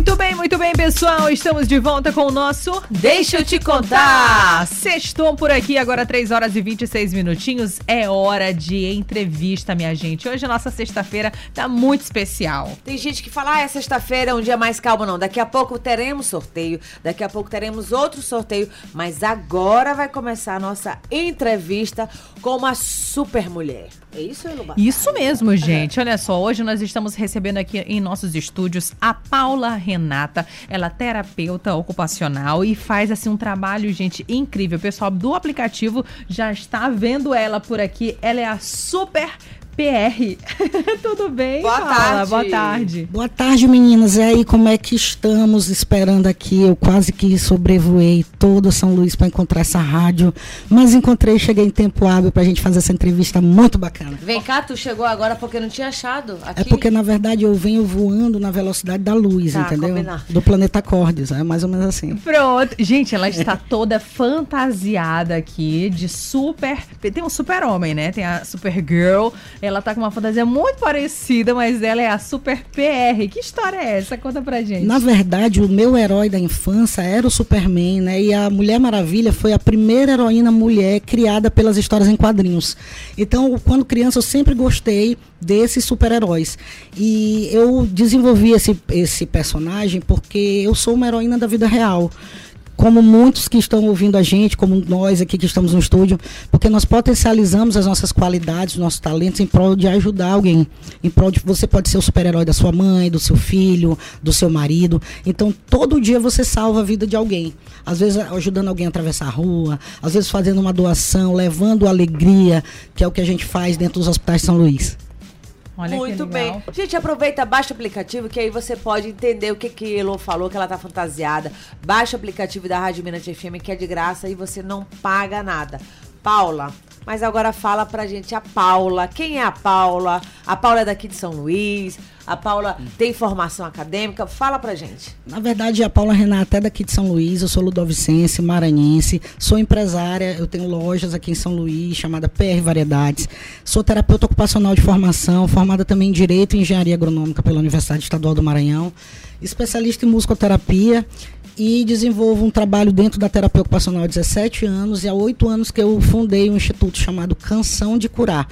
Muito bem, muito bem, pessoal. Estamos de volta com o nosso Deixa eu te contar. Sextou por aqui, agora 3 horas e 26 minutinhos. É hora de entrevista, minha gente. Hoje a nossa sexta-feira tá muito especial. Tem gente que fala, ah, é sexta-feira, é um dia mais calmo. Não, daqui a pouco teremos sorteio, daqui a pouco teremos outro sorteio, mas agora vai começar a nossa entrevista com uma super mulher. É isso, Elubá? Isso mesmo, gente. Olha só, hoje nós estamos recebendo aqui em nossos estúdios a Paula Renata. Ela é terapeuta ocupacional e faz assim um trabalho, gente, incrível. O pessoal do aplicativo já está vendo ela por aqui. Ela é a super PR. Tudo bem? Boa Paula? tarde. Boa tarde. Boa tarde, meninas. E aí, como é que estamos esperando aqui? Eu quase que sobrevoei todo São Luís para encontrar essa rádio, mas encontrei, cheguei em tempo hábil para a gente fazer essa entrevista muito bacana. Vem cá, tu chegou agora porque não tinha achado aqui. É porque, na verdade, eu venho voando na velocidade da luz, Tá, entendeu? combinado. Do planeta Cordes, é mais ou menos assim. Pronto. Gente, ela está toda fantasiada aqui de super. Tem um super-homem, né? Tem a Supergirl. Ela tá com uma fantasia muito parecida, mas ela é a Super PR. Que história é essa? Conta pra gente. Na verdade, o meu herói da infância era o Superman, né? E a Mulher Maravilha foi a primeira heroína mulher criada pelas histórias em quadrinhos. Então, quando criança, eu sempre gostei desses super-heróis. E eu desenvolvi esse, esse personagem porque eu sou uma heroína da vida real como muitos que estão ouvindo a gente, como nós aqui que estamos no estúdio, porque nós potencializamos as nossas qualidades, os nossos talentos em prol de ajudar alguém. Em prol de você pode ser o super-herói da sua mãe, do seu filho, do seu marido. Então, todo dia você salva a vida de alguém. Às vezes ajudando alguém a atravessar a rua, às vezes fazendo uma doação, levando alegria, que é o que a gente faz dentro dos hospitais de São Luís. Olha Muito bem. Gente, aproveita, baixa o aplicativo, que aí você pode entender o que que Elo falou, que ela tá fantasiada. Baixa o aplicativo da Rádio Minas FM, que é de graça e você não paga nada. Paula, mas agora fala pra gente a Paula. Quem é a Paula? A Paula é daqui de São Luís. A Paula tem formação acadêmica. Fala pra gente. Na verdade, a Paula Renata é daqui de São Luís, eu sou ludovicense, maranhense, sou empresária, eu tenho lojas aqui em São Luís, chamada PR Variedades. Sou terapeuta ocupacional de formação, formada também em Direito e Engenharia Agronômica pela Universidade Estadual do Maranhão, especialista em musicoterapia e desenvolvo um trabalho dentro da terapia ocupacional há 17 anos e há 8 anos que eu fundei um instituto chamado Canção de Curar.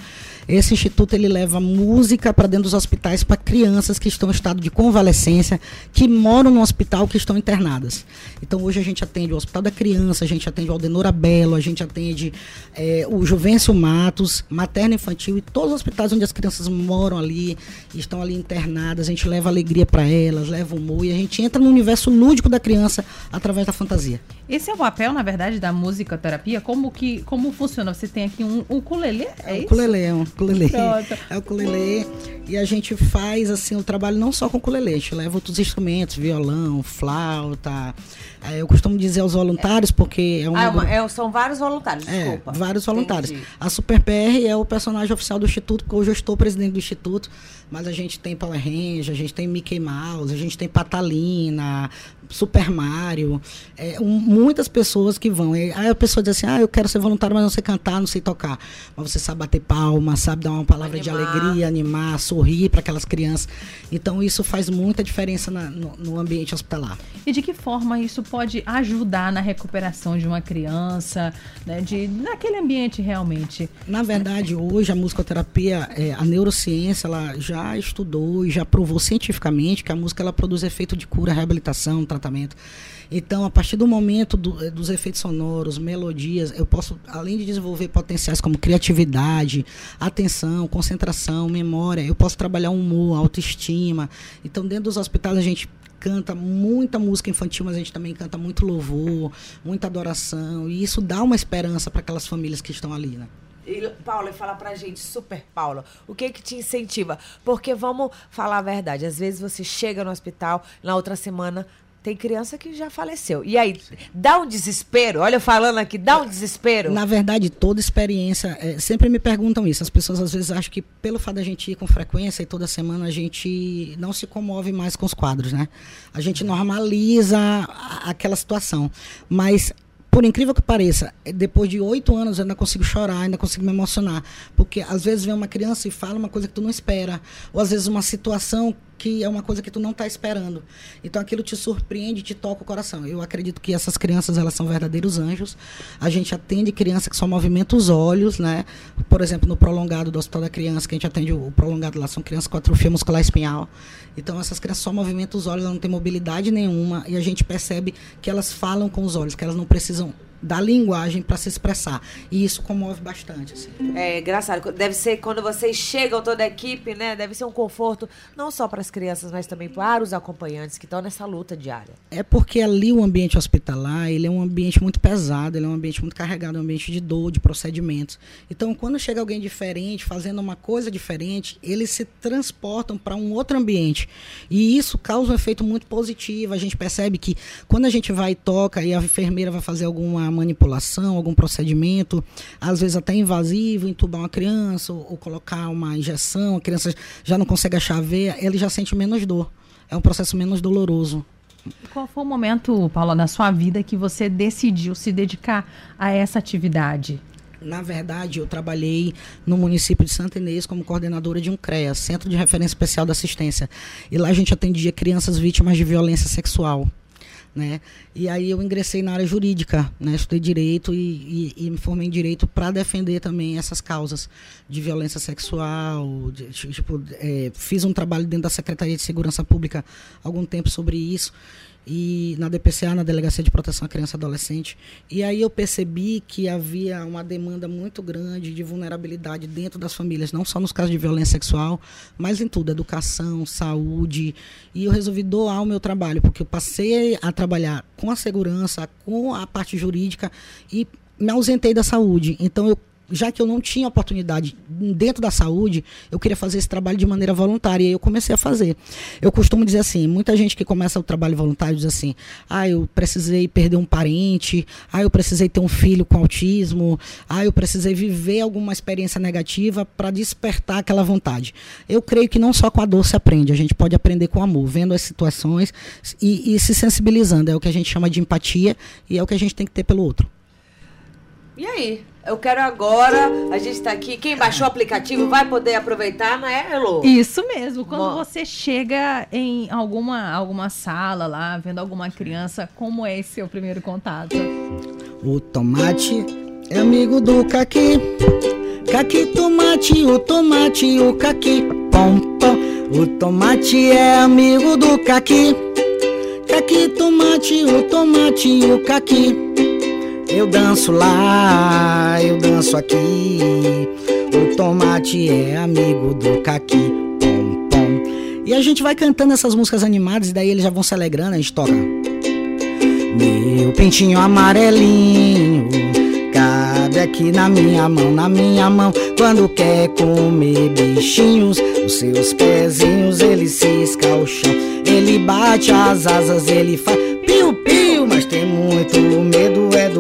Esse instituto ele leva música para dentro dos hospitais para crianças que estão em estado de convalescência, que moram no hospital, que estão internadas. Então hoje a gente atende o Hospital da Criança, a gente atende o Aldenora Belo, a gente atende eh, o Juvencio Matos, materno infantil e todos os hospitais onde as crianças moram ali, estão ali internadas, a gente leva alegria para elas, leva humor e a gente entra no universo lúdico da criança através da fantasia. Esse é o papel, na verdade, da musicoterapia? Como que como funciona? Você tem aqui um ukulele, é, É isso? ukulele, é um ukulele. Pronto. É o ukulele. E a gente faz assim o trabalho não só com ukulele, a gente leva outros instrumentos, violão, flauta. É, eu costumo dizer aos voluntários, porque é um. Ah, é uma- é- são vários voluntários, É, desculpa. vários voluntários. Entendi. A Super PR é o personagem oficial do Instituto, porque hoje eu estou presidente do Instituto, mas a gente tem Power Ranger, a gente tem Mickey Mouse, a gente tem Patalina, Super Mario, é, um- muitas pessoas que vão. E aí a pessoa diz assim, ah, eu quero ser voluntário, mas não sei cantar, não sei tocar. Mas você sabe bater palma, sabe dar uma palavra de Animar. alegria, animar, sorrir para aquelas crianças. Então isso faz muita diferença na- no, no ambiente hospitalar. E de que forma isso pode ajudar na recuperação de uma criança, né, de naquele ambiente realmente? Na verdade, hoje a musicoterapia, é, a neurociência, ela já estudou e já provou cientificamente que a música ela produz efeito de cura, reabilitação, tratamento. Então, a partir do momento do- eh, dos efeitos sonoros, melodias, eu posso, além de desenvolver potenciais como criatividade, atenção, concentração, memória, eu posso trabalhar humor, autoestima. Então, dentro dos hospitais a gente canta muita música infantil, mas a gente também canta muito louvor, muita adoração, e isso dá uma esperança para aquelas famílias que estão ali, né? E, Paula, fala pra gente, super Paula, o que que te incentiva? Porque vamos falar a verdade, às vezes você chega no hospital, na outra semana tem criança que já faleceu. E aí, dá um desespero, olha eu falando aqui, dá um desespero. Na verdade, toda experiência, é, sempre me perguntam isso. As pessoas às vezes acham que pelo fato da gente ir com frequência e toda semana a gente não se comove mais com os quadros, né? A gente normaliza aquela situação. Mas por incrível que pareça, eh, depois de oito anos eu ainda consigo chorar, ainda consigo me emocionar. Porque às vezes vem uma criança e fala uma coisa que tu não espera. Ou às vezes uma situação que é uma coisa que tu não está esperando. Então aquilo te surpreende, te toca o coração. Eu acredito que essas crianças elas são verdadeiros anjos. A gente atende criança que só movimenta os olhos, né? Por exemplo, no prolongado do Hospital da Criança, que a gente atende o, prolongado lá são crianças com atrofia muscular espinhal. Então essas crianças só movimentam os olhos, elas não têm mobilidade nenhuma e a gente percebe que elas falam com os olhos, que elas não precisam da linguagem para se expressar. E isso comove bastante. Assim. É engraçado. Deve ser quando vocês chegam, toda a equipe, né? Deve ser um conforto, não só para as crianças, mas também para os acompanhantes que estão nessa luta diária. É porque ali o ambiente hospitalar, ele é um ambiente muito pesado, ele é um ambiente muito carregado, um ambiente de dor, de procedimentos. Então, quando chega alguém diferente, fazendo uma coisa diferente, eles se transportam para um outro ambiente. E isso causa um efeito muito positivo. A gente percebe que quando a gente vai e toca e a enfermeira vai fazer alguma manipulação, algum procedimento, às vezes até invasivo, entubar uma criança ou, ou colocar uma injeção, a criança já não consegue achar a veia, ele já sente menos dor. É um processo menos doloroso. Qual foi o momento, Paula, na sua vida que você decidiu se dedicar a essa atividade? Na verdade, eu trabalhei no município de Santa Inês como coordenadora de um CREA, Centro de Referência Especial da Assistência. E lá a gente atendia crianças vítimas de violência sexual né? E aí eu ingressei na área jurídica, né? Estudei direito e, e, e me formei em direito para defender também essas causas de violência sexual, de, tipo, é, fiz um trabalho dentro da Secretaria de Segurança Pública algum tempo sobre isso e na DPCA, na Delegacia de Proteção à Criança e Adolescente. E aí eu percebi que havia uma demanda muito grande de vulnerabilidade dentro das famílias, não só nos casos de violência sexual, mas em tudo, educação, saúde. E eu resolvi doar o meu trabalho, porque eu passei a trabalhar com a segurança, com a parte jurídica e me ausentei da saúde. Então eu já que eu não tinha oportunidade dentro da saúde, eu queria fazer esse trabalho de maneira voluntária e eu comecei a fazer. Eu costumo dizer assim, muita gente que começa o trabalho voluntário diz assim: "Ah, eu precisei perder um parente, ah, eu precisei ter um filho com autismo, ah, eu precisei viver alguma experiência negativa para despertar aquela vontade". Eu creio que não só com a dor se aprende, a gente pode aprender com amor, vendo as situações e, e se sensibilizando, é o que a gente chama de empatia e é o que a gente tem que ter pelo outro. E aí? Eu quero agora, a gente está aqui, quem baixou o aplicativo vai poder aproveitar, não é, Elo? Isso mesmo. Quando Bom. você chega em alguma, alguma sala lá, vendo alguma criança, como é esse seu primeiro contato? O tomate é amigo do caqui. Caqui, tomate, o tomate, o caqui. Pom, pom. O tomate é amigo do caqui. Caqui, tomate, o tomate, o caqui. Eu danço lá, eu danço aqui. O tomate é amigo do caqui. Pom, pom. E a gente vai cantando essas músicas animadas e daí eles já vão se alegrando, a gente toca. Meu pintinho amarelinho cabe aqui na minha mão, na minha mão. Quando quer comer bichinhos, os seus pezinhos ele cisca o chão. Ele bate as asas, ele faz piu-piu, mas tem muito medo do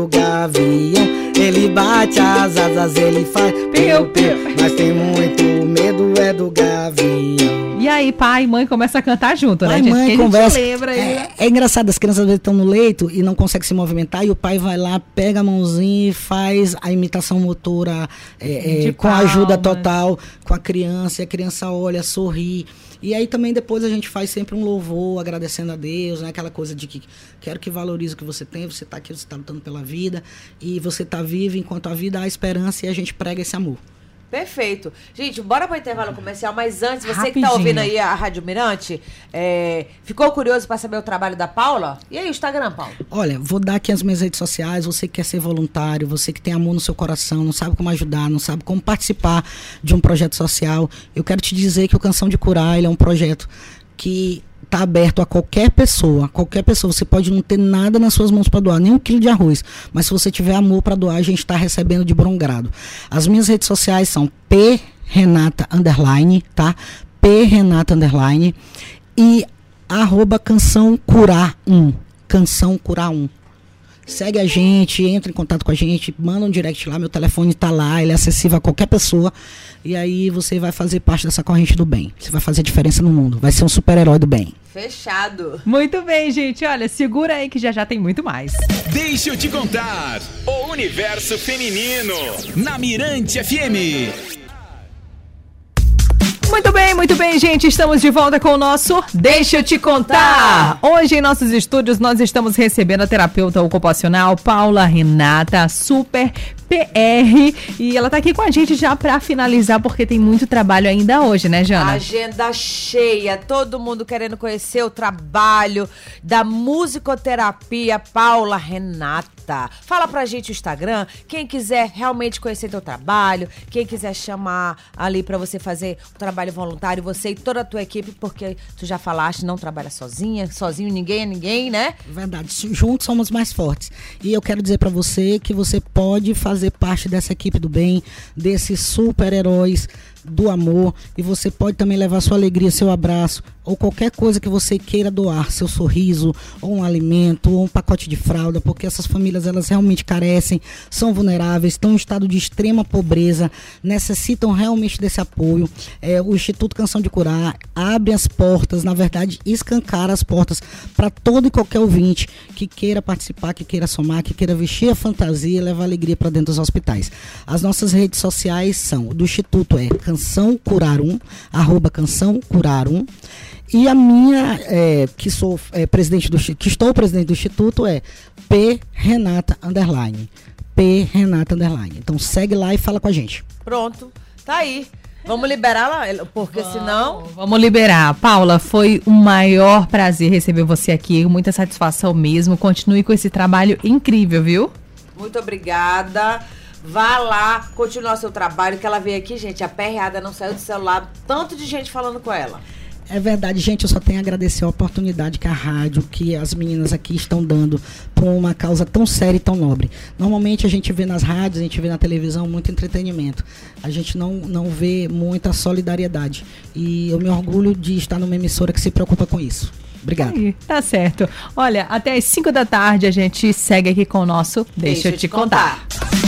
gavião. Ele bate as asas, ele faz piu-piu, mas tem muito medo é do gavião. E aí, pai e mãe começam a cantar junto, pai né, gente? mãe conversa. lembra. É, é, engraçado, as crianças às vezes estão no leito e não conseguem se movimentar e o pai vai lá, pega a mãozinha e faz a imitação motora é, é, com a ajuda total com a criança. E a criança olha, sorri. E aí também depois a gente faz sempre um louvor, agradecendo a Deus, né? Aquela coisa de que quero que valorize o que você tem, você está aqui, você está lutando pela vida, e você está vivo enquanto a vida há esperança e a gente prega esse amor. Perfeito. Gente, bora para o intervalo comercial, mas antes, você Rapidinho. que está ouvindo aí a Rádio Mirante, é, ficou curioso para saber o trabalho da Paula? E aí, o Instagram, Paula? Olha, vou dar aqui as minhas redes sociais. Você que quer ser voluntário, você que tem amor no seu coração, não sabe como ajudar, não sabe como participar de um projeto social. Eu quero te dizer que o Canção de Curar é um projeto que está aberto a qualquer pessoa, qualquer pessoa. Você pode não ter nada nas suas mãos para doar, nem um quilo de arroz, mas se você tiver amor para doar, a gente está recebendo de bom grado. As minhas redes sociais são p renata underline, tá? p renata underline e arroba canção curar um, canção curar um. Segue a gente, entra em contato com a gente, manda um direct lá, meu telefone tá lá, ele é acessível a qualquer pessoa. E aí você vai fazer parte dessa corrente do bem. Você vai fazer diferença no mundo, vai ser um super-herói do bem. Fechado. Muito bem, gente. Olha, segura aí que já já tem muito mais. Deixa eu te contar. O universo feminino na Mirante FM. Muito bem, gente. Estamos de volta com o nosso Deixa eu te contar. Hoje em nossos estúdios nós estamos recebendo a terapeuta ocupacional Paula Renata, super PR, e ela tá aqui com a gente já para finalizar porque tem muito trabalho ainda hoje, né, Jana? Agenda cheia, todo mundo querendo conhecer o trabalho da musicoterapia Paula Renata. Fala pra gente o Instagram, quem quiser realmente conhecer teu trabalho, quem quiser chamar ali para você fazer o trabalho voluntário, você e toda a tua equipe, porque tu já falaste, não trabalha sozinha, sozinho ninguém é ninguém, né? Verdade, juntos somos mais fortes. E eu quero dizer para você que você pode fazer parte dessa equipe do bem, desses super-heróis do amor e você pode também levar sua alegria, seu abraço ou qualquer coisa que você queira doar, seu sorriso, ou um alimento, ou um pacote de fralda, porque essas famílias elas realmente carecem, são vulneráveis, estão em estado de extrema pobreza, necessitam realmente desse apoio. É, o Instituto Canção de Curar abre as portas, na verdade, escancara as portas para todo e qualquer ouvinte que queira participar, que queira somar, que queira vestir a fantasia levar alegria para dentro dos hospitais. As nossas redes sociais são, do Instituto é Canção Curar 1, arroba Canção Curar 1. E a minha, é, que sou é, presidente do que estou presidente do instituto, é P Renata Underline. P Renata Underline. Então segue lá e fala com a gente. Pronto, tá aí. Vamos liberar lá, porque vamos, senão. Vamos liberar. Paula, foi um maior prazer receber você aqui, muita satisfação mesmo. Continue com esse trabalho incrível, viu? Muito obrigada. Vá lá, continuar seu trabalho, que ela veio aqui, gente, a perreada não saiu do celular, tanto de gente falando com ela. É verdade, gente, eu só tenho a agradecer a oportunidade que a rádio, que as meninas aqui estão dando para uma causa tão séria e tão nobre. Normalmente a gente vê nas rádios, a gente vê na televisão muito entretenimento. A gente não, não vê muita solidariedade. E eu me orgulho de estar numa emissora que se preocupa com isso. Obrigado. Aí, tá certo. Olha, até as 5 da tarde a gente segue aqui com o nosso Deixa, Deixa eu te contar. contar.